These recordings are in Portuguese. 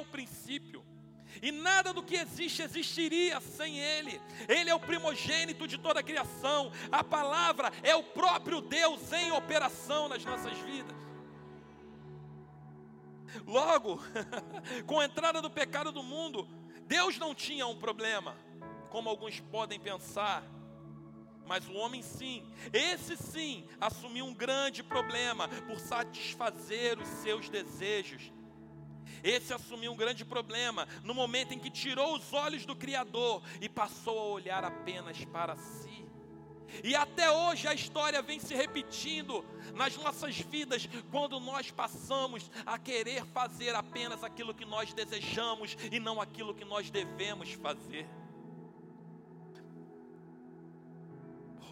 o princípio. E nada do que existe existiria sem Ele. Ele é o primogênito de toda a criação. A palavra é o próprio Deus em operação nas nossas vidas. Logo, com a entrada do pecado do mundo, Deus não tinha um problema, como alguns podem pensar. Mas o homem sim, esse sim, assumiu um grande problema por satisfazer os seus desejos. Esse assumiu um grande problema no momento em que tirou os olhos do Criador e passou a olhar apenas para si. E até hoje a história vem se repetindo nas nossas vidas, quando nós passamos a querer fazer apenas aquilo que nós desejamos e não aquilo que nós devemos fazer.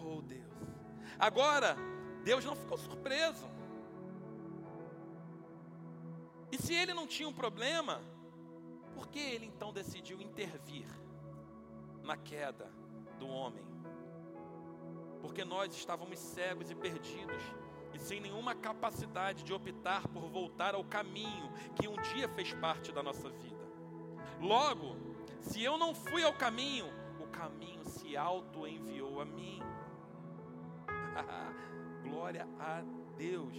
Oh Deus. Agora, Deus não ficou surpreso. Se ele não tinha um problema, por que ele então decidiu intervir na queda do homem? Porque nós estávamos cegos e perdidos e sem nenhuma capacidade de optar por voltar ao caminho que um dia fez parte da nossa vida. Logo, se eu não fui ao caminho, o caminho se auto-enviou a mim. Glória a Deus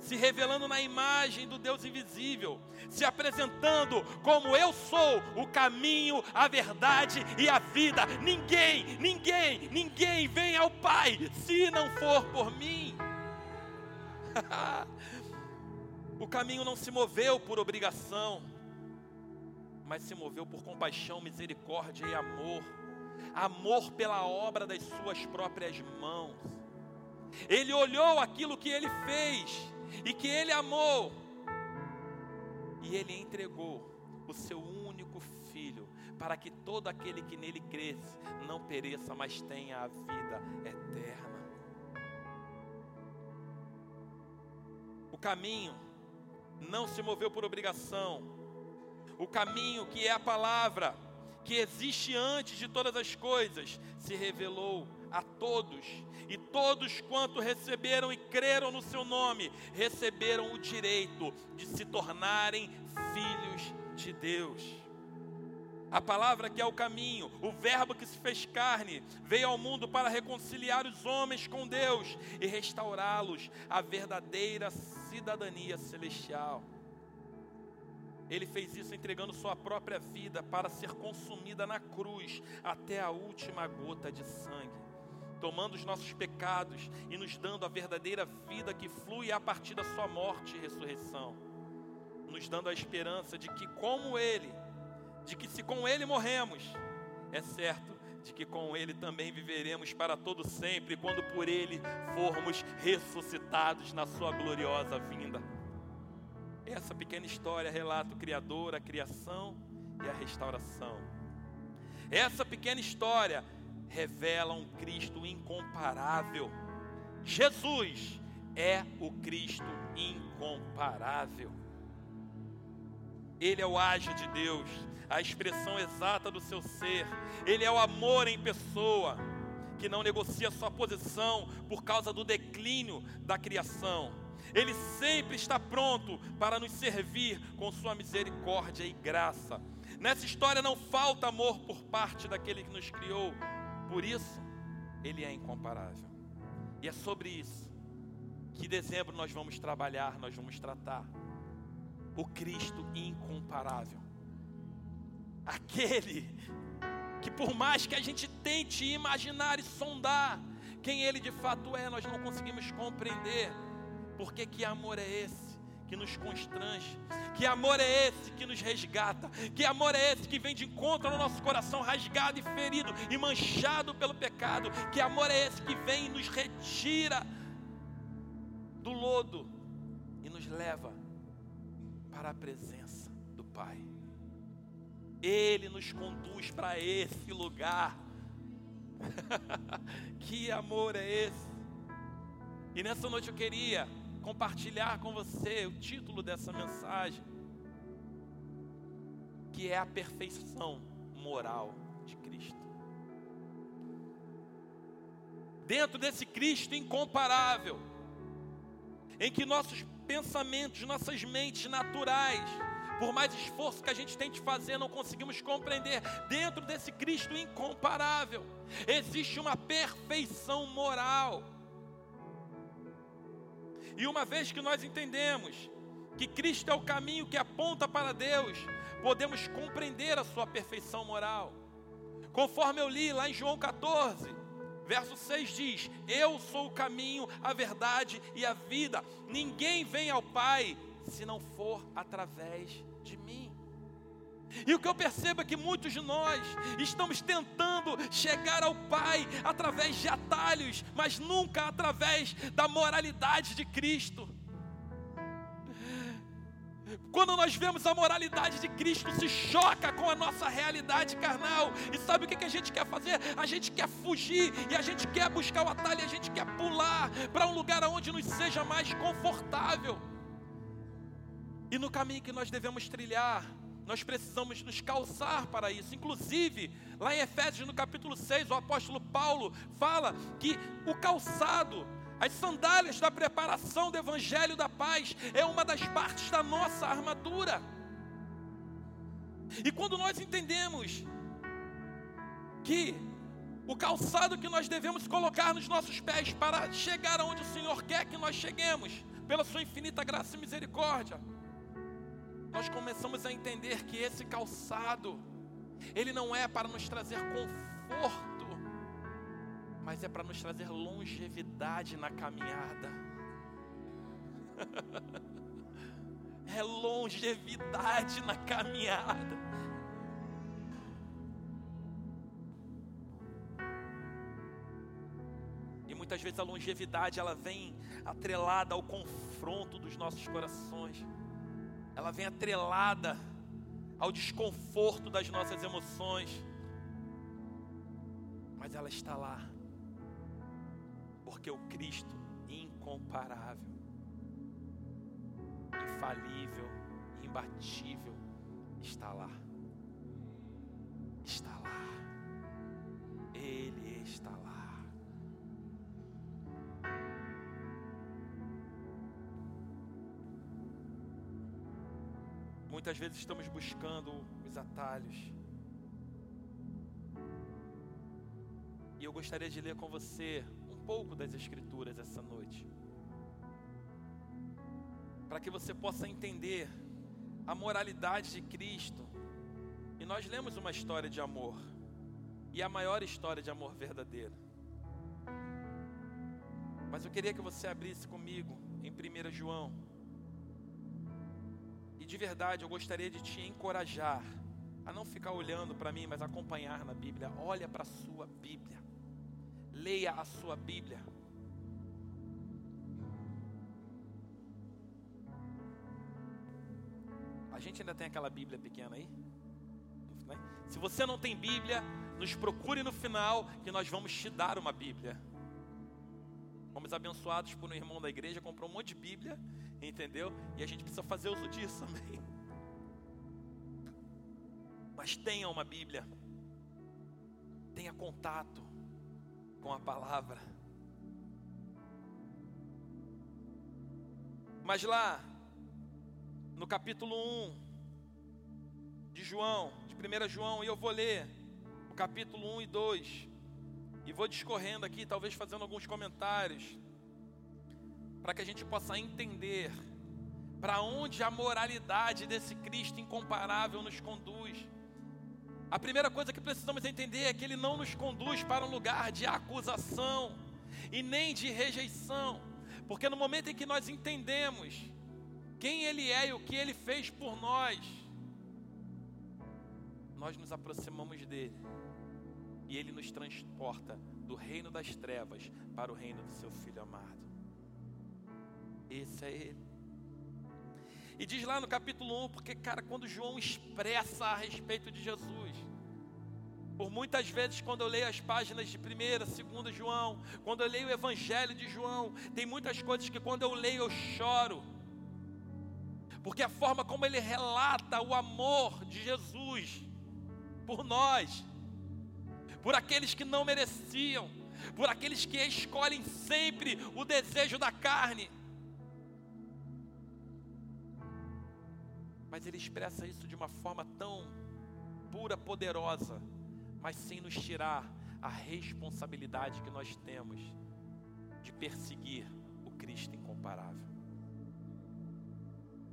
se revelando na imagem do Deus invisível, se apresentando como eu sou o caminho, a verdade e a vida. Ninguém, ninguém, ninguém vem ao Pai se não for por mim. o caminho não se moveu por obrigação, mas se moveu por compaixão, misericórdia e amor. Amor pela obra das suas próprias mãos. Ele olhou aquilo que ele fez e que Ele amou, e Ele entregou o seu único filho, para que todo aquele que nele cresce não pereça, mas tenha a vida eterna. O caminho não se moveu por obrigação, o caminho que é a palavra, que existe antes de todas as coisas, se revelou a todos, e todos quanto receberam e creram no seu nome, receberam o direito de se tornarem filhos de Deus. A palavra que é o caminho, o Verbo que se fez carne, veio ao mundo para reconciliar os homens com Deus e restaurá-los à verdadeira cidadania celestial. Ele fez isso entregando sua própria vida para ser consumida na cruz até a última gota de sangue tomando os nossos pecados e nos dando a verdadeira vida que flui a partir da Sua morte e ressurreição, nos dando a esperança de que, como Ele, de que se com Ele morremos, é certo de que com Ele também viveremos para todo sempre, quando por Ele formos ressuscitados na Sua gloriosa vinda. Essa pequena história relata o Criador, a criação e a restauração. Essa pequena história revela um Cristo incomparável. Jesus é o Cristo incomparável. Ele é o ágio de Deus, a expressão exata do seu ser. Ele é o amor em pessoa, que não negocia sua posição por causa do declínio da criação. Ele sempre está pronto para nos servir com sua misericórdia e graça. Nessa história não falta amor por parte daquele que nos criou, por isso, Ele é incomparável. E é sobre isso que dezembro nós vamos trabalhar, nós vamos tratar. O Cristo incomparável. Aquele que, por mais que a gente tente imaginar e sondar quem Ele de fato é, nós não conseguimos compreender. Porque que amor é esse? Que nos constrange? Que amor é esse que nos resgata? Que amor é esse que vem de encontro ao nosso coração rasgado e ferido e manchado pelo pecado? Que amor é esse que vem e nos retira do lodo e nos leva para a presença do Pai? Ele nos conduz para esse lugar. que amor é esse? E nessa noite eu queria compartilhar com você o título dessa mensagem, que é a perfeição moral de Cristo. Dentro desse Cristo incomparável, em que nossos pensamentos, nossas mentes naturais Por mais esforço que a gente tente fazer, não conseguimos compreender. Dentro desse Cristo incomparável, existe uma perfeição moral. E uma vez que nós entendemos que Cristo é o caminho que aponta para Deus, podemos compreender a sua perfeição moral. Conforme eu li lá em João 14, verso 6 diz: Eu sou o caminho, a verdade e a vida. Ninguém vem ao Pai se não for através de mim. E o que eu percebo é que muitos de nós estamos tentando chegar ao Pai através de atalhos, mas nunca através da moralidade de Cristo. Quando nós vemos a moralidade de Cristo, se choca com a nossa realidade carnal. E sabe o que a gente quer fazer? A gente quer fugir e a gente quer buscar o atalho, e a gente quer pular para um lugar onde nos seja mais confortável. E no caminho que nós devemos trilhar, nós precisamos nos calçar para isso. Inclusive, lá em Efésios, no capítulo 6, o apóstolo Paulo fala que o calçado, as sandálias da preparação do evangelho da paz, é uma das partes da nossa armadura. E quando nós entendemos que o calçado que nós devemos colocar nos nossos pés para chegar aonde o Senhor quer que nós cheguemos, pela Sua infinita graça e misericórdia, nós começamos a entender que esse calçado, ele não é para nos trazer conforto, mas é para nos trazer longevidade na caminhada. é longevidade na caminhada. E muitas vezes a longevidade ela vem atrelada ao confronto dos nossos corações ela vem atrelada ao desconforto das nossas emoções, mas ela está lá, porque o Cristo incomparável, infalível, imbatível, está lá. Está lá. Ele está lá. Muitas vezes estamos buscando os atalhos. E eu gostaria de ler com você um pouco das Escrituras essa noite. Para que você possa entender a moralidade de Cristo. E nós lemos uma história de amor. E a maior história de amor verdadeiro. Mas eu queria que você abrisse comigo em 1 João de verdade eu gostaria de te encorajar a não ficar olhando para mim, mas acompanhar na Bíblia. Olha para a sua Bíblia. Leia a sua Bíblia. A gente ainda tem aquela Bíblia pequena aí? Né? Se você não tem Bíblia, nos procure no final que nós vamos te dar uma Bíblia. Fomos abençoados por um irmão da igreja, comprou um monte de Bíblia Entendeu? E a gente precisa fazer uso disso também. Mas tenha uma Bíblia. Tenha contato com a palavra. Mas lá, no capítulo 1 de João, de 1 João, e eu vou ler o capítulo 1 e 2, e vou discorrendo aqui, talvez fazendo alguns comentários para que a gente possa entender para onde a moralidade desse Cristo incomparável nos conduz. A primeira coisa que precisamos entender é que ele não nos conduz para um lugar de acusação e nem de rejeição, porque no momento em que nós entendemos quem ele é e o que ele fez por nós, nós nos aproximamos dele e ele nos transporta do reino das trevas para o reino do seu filho amado. Esse é ele. E diz lá no capítulo 1, porque, cara, quando João expressa a respeito de Jesus, por muitas vezes, quando eu leio as páginas de 1, 2 João, quando eu leio o Evangelho de João, tem muitas coisas que quando eu leio eu choro, porque a forma como ele relata o amor de Jesus por nós, por aqueles que não mereciam, por aqueles que escolhem sempre o desejo da carne, Mas ele expressa isso de uma forma tão pura, poderosa, mas sem nos tirar a responsabilidade que nós temos de perseguir o Cristo incomparável.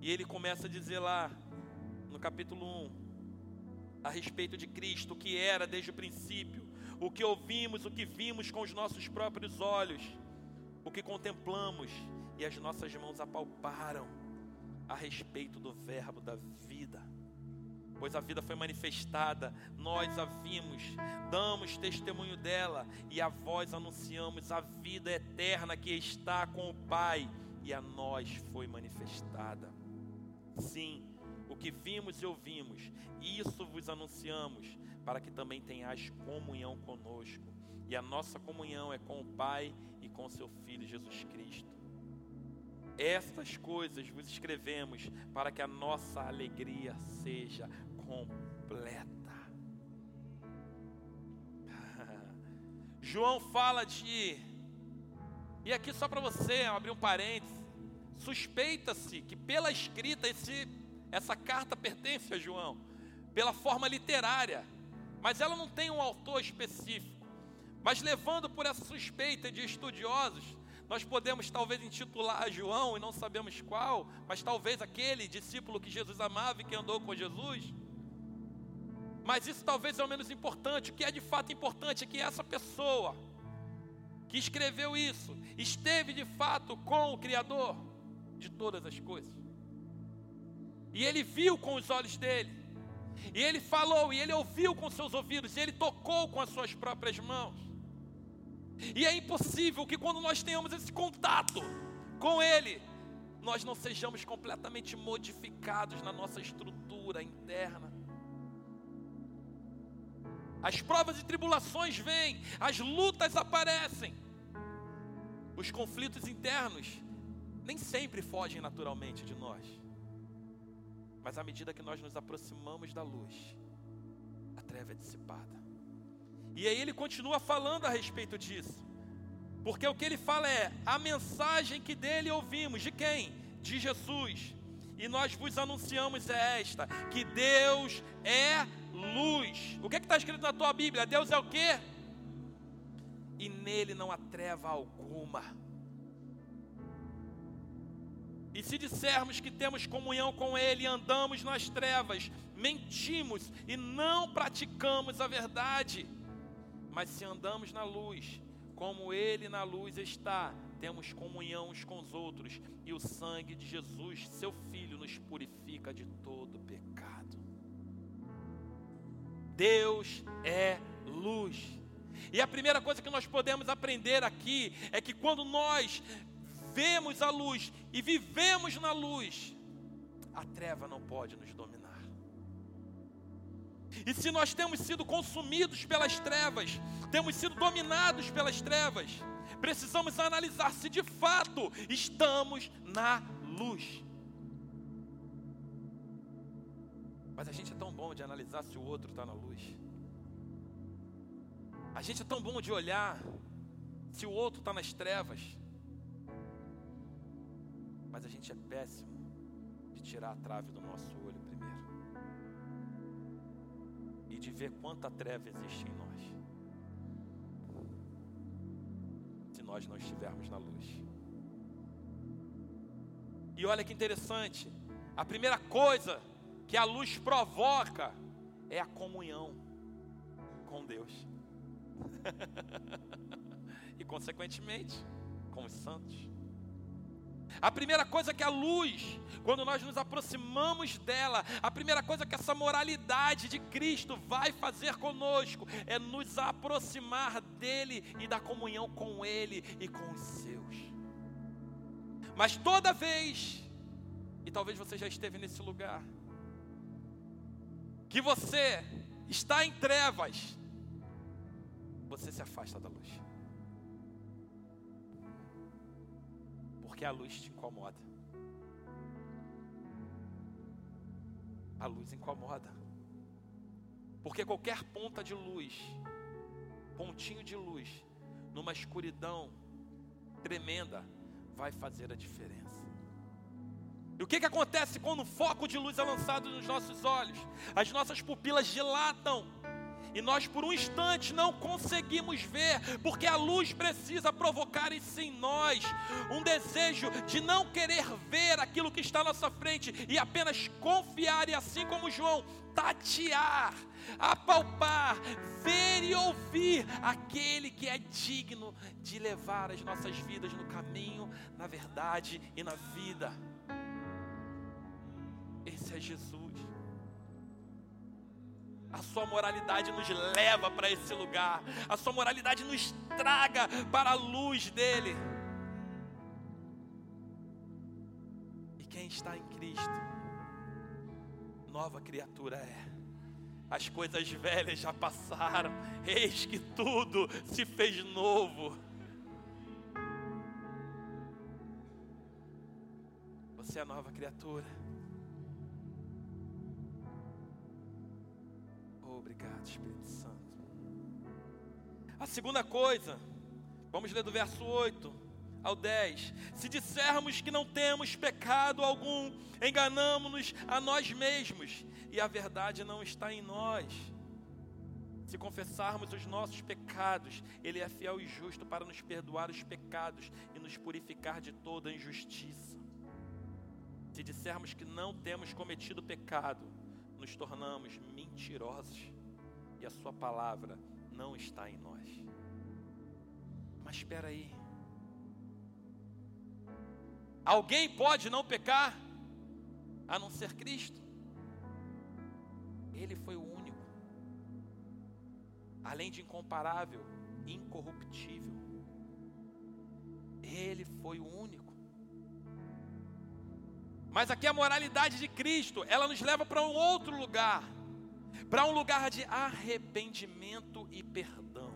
E ele começa a dizer lá, no capítulo 1, a respeito de Cristo, o que era desde o princípio, o que ouvimos, o que vimos com os nossos próprios olhos, o que contemplamos e as nossas mãos apalparam a respeito do Verbo da vida pois a vida foi manifestada, nós a vimos, damos testemunho dela e a vós anunciamos a vida eterna que está com o Pai e a nós foi manifestada. Sim, o que vimos e ouvimos, isso vos anunciamos, para que também tenhais comunhão conosco. E a nossa comunhão é com o Pai e com seu Filho Jesus Cristo. Estas coisas vos escrevemos para que a nossa alegria seja completa. João fala de, e aqui só para você abrir um parênteses, suspeita-se que pela escrita esse, essa carta pertence a João, pela forma literária, mas ela não tem um autor específico. Mas levando por essa suspeita de estudiosos, nós podemos talvez intitular João, e não sabemos qual, mas talvez aquele discípulo que Jesus amava e que andou com Jesus. Mas isso talvez é o menos importante. O que é de fato importante é que essa pessoa que escreveu isso esteve de fato com o Criador de todas as coisas. E ele viu com os olhos dele. E ele falou, e ele ouviu com seus ouvidos, e ele tocou com as suas próprias mãos. E é impossível que quando nós tenhamos esse contato com Ele, nós não sejamos completamente modificados na nossa estrutura interna. As provas e tribulações vêm, as lutas aparecem, os conflitos internos nem sempre fogem naturalmente de nós, mas à medida que nós nos aproximamos da luz, a treva é dissipada. E aí ele continua falando a respeito disso. Porque o que ele fala é a mensagem que dele ouvimos, de quem? De Jesus. E nós vos anunciamos é esta: que Deus é luz. O que é está escrito na tua Bíblia? Deus é o que? E nele não há treva alguma. E se dissermos que temos comunhão com Ele e andamos nas trevas, mentimos e não praticamos a verdade. Mas se andamos na luz, como Ele na luz está, temos comunhão uns com os outros, e o sangue de Jesus, seu Filho, nos purifica de todo pecado. Deus é luz. E a primeira coisa que nós podemos aprender aqui é que quando nós vemos a luz e vivemos na luz, a treva não pode nos dominar. E se nós temos sido consumidos pelas trevas, temos sido dominados pelas trevas, precisamos analisar se de fato estamos na luz. Mas a gente é tão bom de analisar se o outro está na luz. A gente é tão bom de olhar se o outro está nas trevas. Mas a gente é péssimo de tirar a trave do nosso olho e de ver quanta treva existe em nós. Se nós não estivermos na luz. E olha que interessante, a primeira coisa que a luz provoca é a comunhão com Deus. e consequentemente com os santos. A primeira coisa que a luz, quando nós nos aproximamos dela, a primeira coisa que essa moralidade de Cristo vai fazer conosco é nos aproximar dele e da comunhão com ele e com os seus. Mas toda vez, e talvez você já esteve nesse lugar, que você está em trevas, você se afasta da luz. Porque a luz te incomoda. A luz incomoda. Porque qualquer ponta de luz, pontinho de luz, numa escuridão tremenda, vai fazer a diferença. E o que, que acontece quando o foco de luz é lançado nos nossos olhos? As nossas pupilas dilatam. E nós, por um instante, não conseguimos ver, porque a luz precisa provocar isso em nós um desejo de não querer ver aquilo que está à nossa frente e apenas confiar, e assim como João, tatear, apalpar, ver e ouvir aquele que é digno de levar as nossas vidas no caminho, na verdade e na vida. Esse é Jesus. A sua moralidade nos leva para esse lugar. A sua moralidade nos traga para a luz dele. E quem está em Cristo, nova criatura é. As coisas velhas já passaram, eis que tudo se fez novo. Você é nova criatura. Obrigado, Espírito Santo. A segunda coisa, vamos ler do verso 8 ao 10. Se dissermos que não temos pecado algum, enganamos-nos a nós mesmos e a verdade não está em nós. Se confessarmos os nossos pecados, Ele é fiel e justo para nos perdoar os pecados e nos purificar de toda injustiça. Se dissermos que não temos cometido pecado, nos tornamos mentirosos a Sua palavra não está em nós. Mas espera aí. Alguém pode não pecar a não ser Cristo? Ele foi o único. Além de incomparável, incorruptível. Ele foi o único. Mas aqui a moralidade de Cristo, ela nos leva para um outro lugar para um lugar de arrependimento e perdão.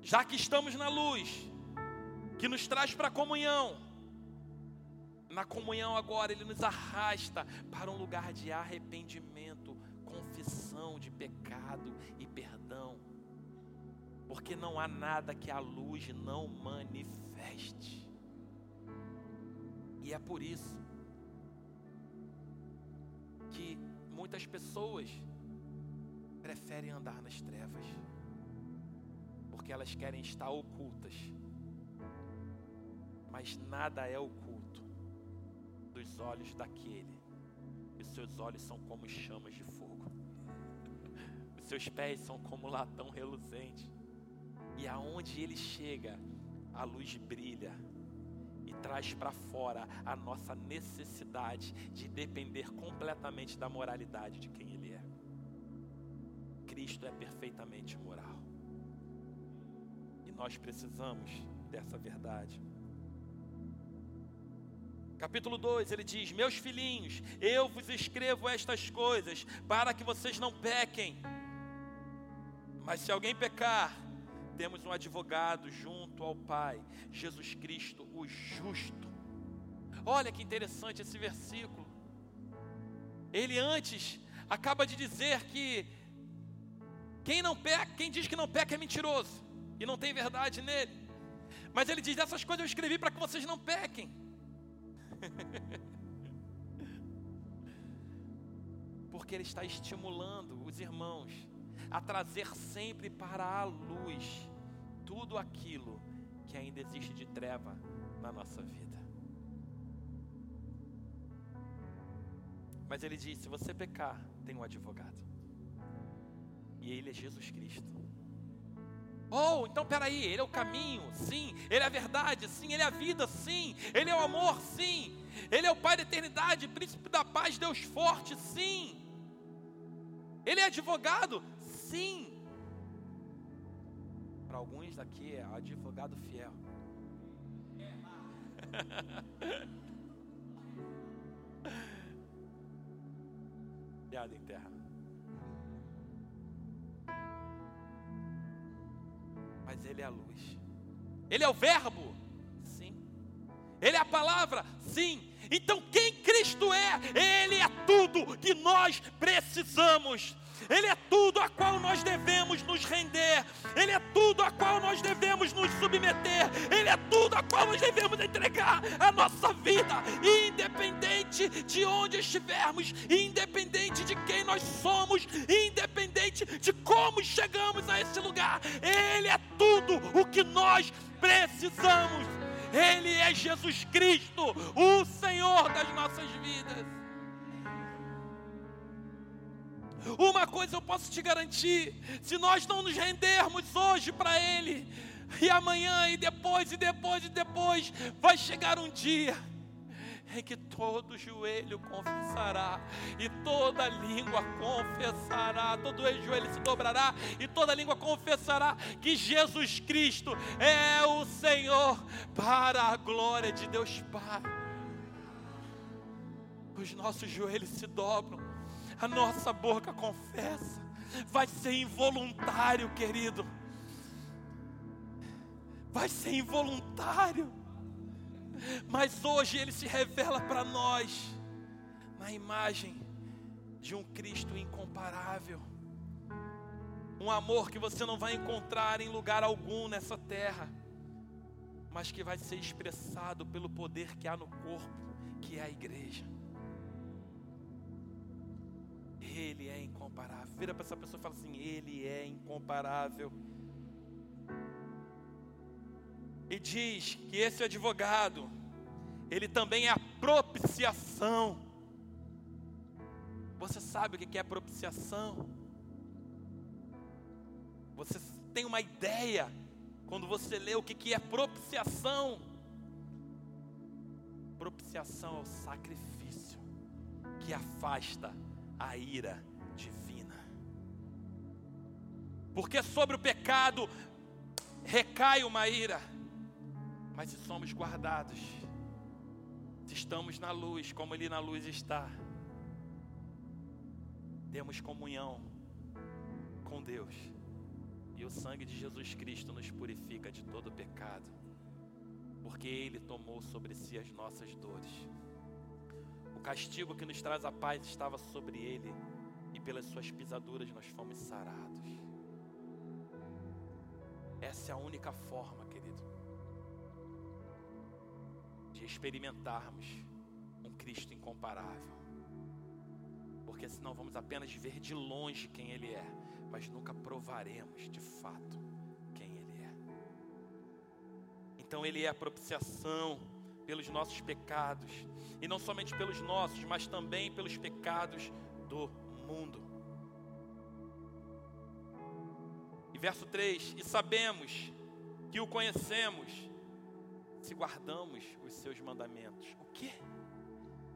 Já que estamos na luz, que nos traz para a comunhão, na comunhão agora ele nos arrasta para um lugar de arrependimento, confissão de pecado e perdão. Porque não há nada que a luz não manifeste. E é por isso que muitas pessoas preferem andar nas trevas, porque elas querem estar ocultas, mas nada é oculto dos olhos daquele, os seus olhos são como chamas de fogo, os seus pés são como latão reluzente, e aonde ele chega, a luz brilha traz para fora a nossa necessidade de depender completamente da moralidade de quem Ele é. Cristo é perfeitamente moral. E nós precisamos dessa verdade. Capítulo 2, ele diz: Meus filhinhos, eu vos escrevo estas coisas para que vocês não pequem. Mas se alguém pecar, temos um advogado junto ao Pai, Jesus Cristo, o justo. Olha que interessante esse versículo. Ele antes acaba de dizer que quem não peca, quem diz que não peca é mentiroso e não tem verdade nele. Mas ele diz: essas coisas eu escrevi para que vocês não pequem. Porque ele está estimulando os irmãos a trazer sempre para a luz tudo aquilo que ainda existe de treva na nossa vida. Mas ele diz: se você pecar, tem um advogado. E ele é Jesus Cristo. Oh, então peraí, ele é o caminho, sim, ele é a verdade, sim, ele é a vida, sim, ele é o amor, sim, ele é o Pai da eternidade, príncipe da paz, Deus forte, sim. Ele é advogado, sim para alguns aqui é advogado fiel. Piada em terra. Mas Ele é a luz. Ele é o Verbo? Sim. Ele é a palavra? Sim. Então quem Cristo é? Ele é tudo que nós precisamos. Ele é tudo a qual nós devemos nos render, Ele é tudo a qual nós devemos nos submeter, Ele é tudo a qual nós devemos entregar a nossa vida, independente de onde estivermos, independente de quem nós somos, independente de como chegamos a esse lugar, Ele é tudo o que nós precisamos. Ele é Jesus Cristo, o Senhor das nossas vidas. Uma coisa eu posso te garantir: se nós não nos rendermos hoje para Ele, e amanhã, e depois, e depois, e depois, vai chegar um dia em que todo joelho confessará, e toda língua confessará, todo joelho se dobrará, e toda língua confessará que Jesus Cristo é o Senhor, para a glória de Deus Pai. Os nossos joelhos se dobram a nossa boca confessa, vai ser involuntário, querido. Vai ser involuntário. Mas hoje ele se revela para nós na imagem de um Cristo incomparável. Um amor que você não vai encontrar em lugar algum nessa terra, mas que vai ser expressado pelo poder que há no corpo, que é a igreja. Ele é incomparável. Vira para essa pessoa e fala assim: Ele é incomparável. E diz que esse advogado, ele também é a propiciação. Você sabe o que é propiciação? Você tem uma ideia quando você lê o que é propiciação? Propiciação é o sacrifício que afasta a ira divina. Porque sobre o pecado recai uma ira, mas se somos guardados, se estamos na luz, como Ele na luz está, temos comunhão com Deus, e o sangue de Jesus Cristo nos purifica de todo pecado, porque Ele tomou sobre si as nossas dores castigo que nos traz a paz estava sobre ele, e pelas suas pisaduras nós fomos sarados. Essa é a única forma, querido, de experimentarmos um Cristo incomparável. Porque senão vamos apenas ver de longe quem Ele é, mas nunca provaremos de fato quem Ele é. Então Ele é a propiciação pelos nossos pecados, e não somente pelos nossos, mas também pelos pecados do mundo. E verso 3: E sabemos que o conhecemos se guardamos os seus mandamentos. O que?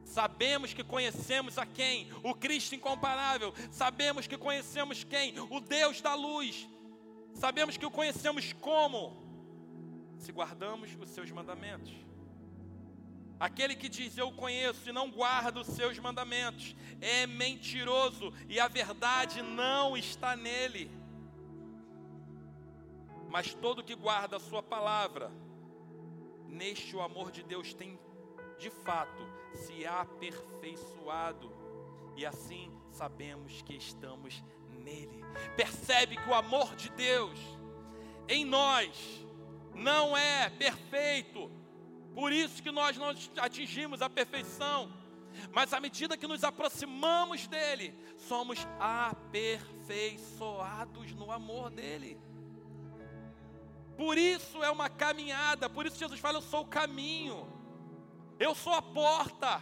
Sabemos que conhecemos a quem? O Cristo incomparável. Sabemos que conhecemos quem? O Deus da luz. Sabemos que o conhecemos como? Se guardamos os seus mandamentos. Aquele que diz eu conheço e não guarda os seus mandamentos é mentiroso e a verdade não está nele. Mas todo que guarda a sua palavra, neste o amor de Deus tem de fato se aperfeiçoado, e assim sabemos que estamos nele. Percebe que o amor de Deus em nós não é perfeito, por isso que nós não atingimos a perfeição. Mas à medida que nos aproximamos dele, somos aperfeiçoados no amor dele. Por isso é uma caminhada, por isso Jesus fala: Eu sou o caminho, eu sou a porta.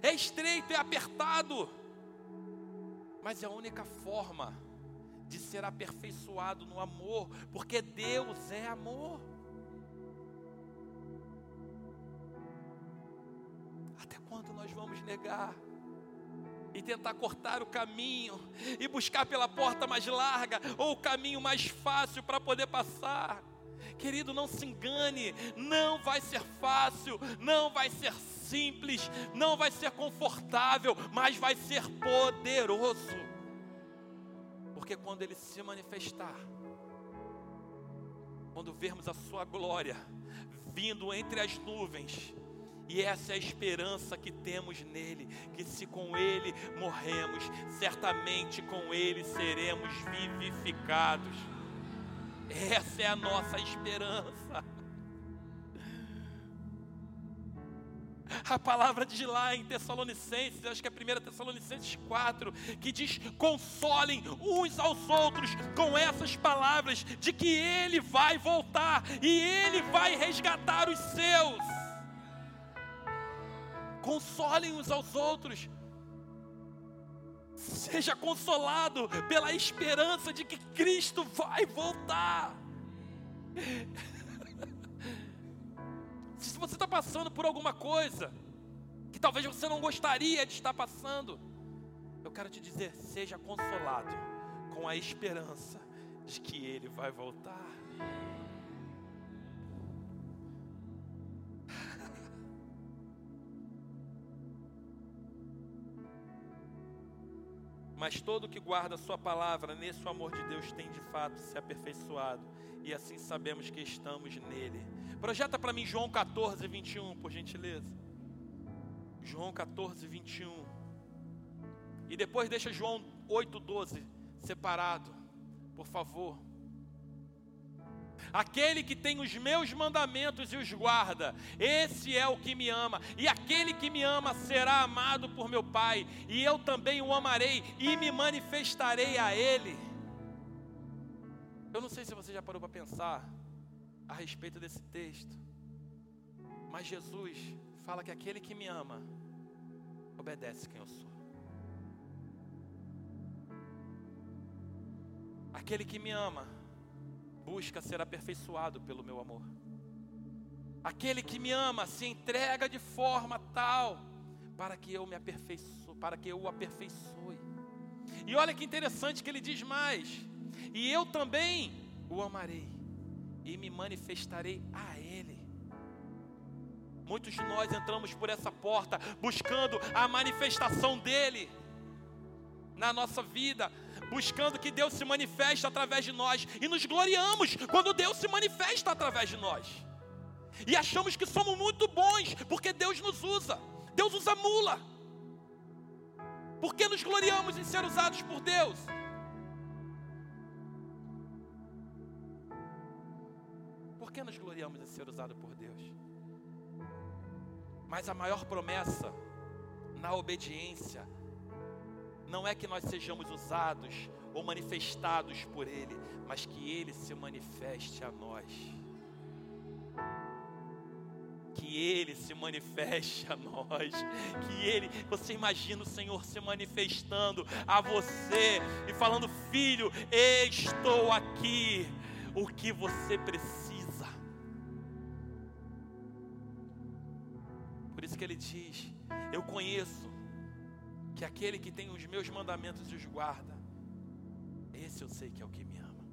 É estreito, é apertado, mas é a única forma de ser aperfeiçoado no amor, porque Deus é amor. Até quando nós vamos negar? E tentar cortar o caminho, e buscar pela porta mais larga, ou o caminho mais fácil para poder passar. Querido, não se engane, não vai ser fácil, não vai ser simples, não vai ser confortável, mas vai ser poderoso. Porque quando ele se manifestar, quando vermos a sua glória vindo entre as nuvens, E essa é a esperança que temos nele, que se com ele morremos, certamente com ele seremos vivificados. Essa é a nossa esperança. A palavra diz lá em Tessalonicenses, acho que é 1 Tessalonicenses 4, que diz: consolem uns aos outros com essas palavras de que Ele vai voltar e Ele vai resgatar os seus. Consolem uns aos outros. Seja consolado pela esperança de que Cristo vai voltar. Se você está passando por alguma coisa que talvez você não gostaria de estar passando, eu quero te dizer: seja consolado com a esperança de que Ele vai voltar. Mas todo que guarda sua palavra, nesse amor de Deus tem de fato se aperfeiçoado, e assim sabemos que estamos nele. Projeta para mim João 14, 21, por gentileza. João 14, 21. E depois deixa João 8, 12 separado, por favor. Aquele que tem os meus mandamentos e os guarda, esse é o que me ama. E aquele que me ama será amado por meu Pai, e eu também o amarei e me manifestarei a ele. Eu não sei se você já parou para pensar a respeito desse texto, mas Jesus fala que aquele que me ama obedece quem eu sou. Aquele que me ama busca ser aperfeiçoado pelo meu amor. Aquele que me ama se entrega de forma tal para que eu me aperfeiçoe, para que eu o aperfeiçoe. E olha que interessante que ele diz mais: "E eu também o amarei e me manifestarei a ele". Muitos de nós entramos por essa porta buscando a manifestação dele na nossa vida, buscando que Deus se manifeste através de nós e nos gloriamos quando Deus se manifesta através de nós. E achamos que somos muito bons porque Deus nos usa. Deus usa mula. Porque nos gloriamos em ser usados por Deus. Por que nos gloriamos em ser usados por Deus? Mas a maior promessa na obediência não é que nós sejamos usados ou manifestados por Ele, mas que Ele se manifeste a nós. Que Ele se manifeste a nós, que Ele, você imagina o Senhor se manifestando a você e falando: Filho, estou aqui, o que você precisa. Por isso que Ele diz: Eu conheço que aquele que tem os meus mandamentos e os guarda, esse eu sei que é o que me ama.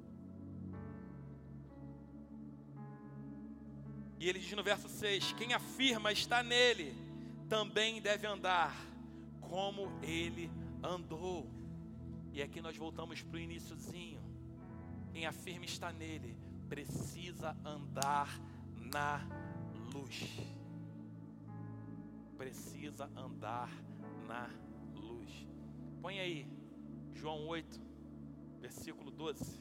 E ele diz no verso 6: Quem afirma está nele, também deve andar como ele andou. E aqui nós voltamos para o iníciozinho. Quem afirma está nele, precisa andar na luz. Precisa andar na luz Põe aí, João 8, versículo 12.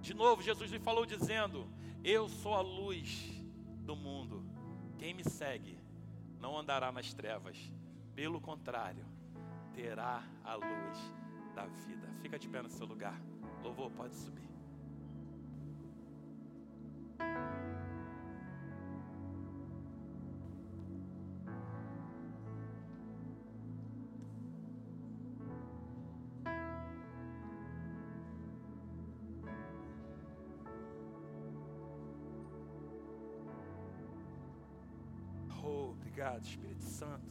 De novo, Jesus lhe falou dizendo: Eu sou a luz do mundo. Quem me segue não andará nas trevas, pelo contrário, terá a luz da vida. Fica de pé no seu lugar. Louvor, pode subir. Obrigado, Espírito Santo.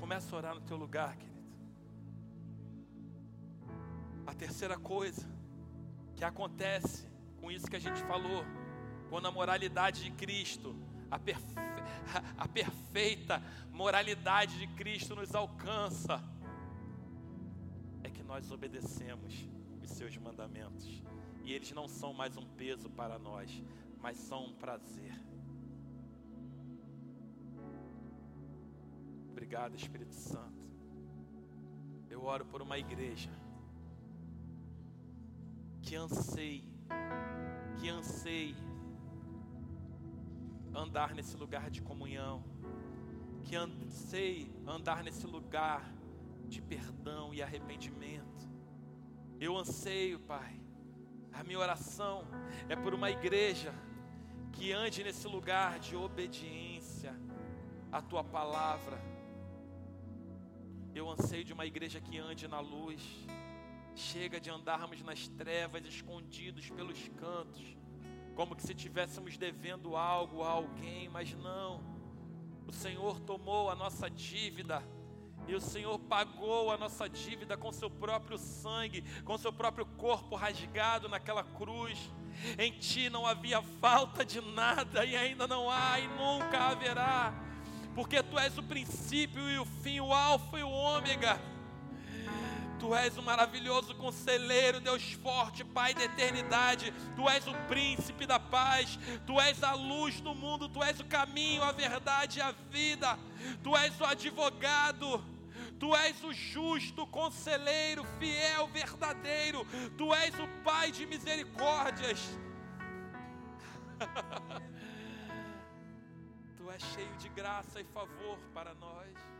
Começa a orar no teu lugar, querido. A terceira coisa que acontece com isso que a gente falou, quando a moralidade de Cristo, a, perfe... a perfeita moralidade de Cristo nos alcança, é que nós obedecemos os seus mandamentos. E eles não são mais um peso para nós, mas são um prazer. Obrigado, Espírito Santo. Eu oro por uma igreja que anseie, que anseie andar nesse lugar de comunhão, que anseie andar nesse lugar de perdão e arrependimento. Eu anseio, Pai, a minha oração é por uma igreja que ande nesse lugar de obediência à tua palavra. Eu anseio de uma igreja que ande na luz. Chega de andarmos nas trevas, escondidos pelos cantos, como que se estivéssemos devendo algo a alguém, mas não. O Senhor tomou a nossa dívida e o Senhor pagou a nossa dívida com seu próprio sangue, com seu próprio corpo rasgado naquela cruz. Em ti não havia falta de nada e ainda não há e nunca haverá, porque tu és o princípio e o fim, o Alfa e o Ômega. Tu és o maravilhoso conselheiro, Deus forte, Pai da eternidade. Tu és o príncipe da paz. Tu és a luz do mundo. Tu és o caminho, a verdade e a vida. Tu és o advogado. Tu és o justo, conselheiro, fiel, verdadeiro. Tu és o Pai de misericórdias. és cheio de graça e favor para nós.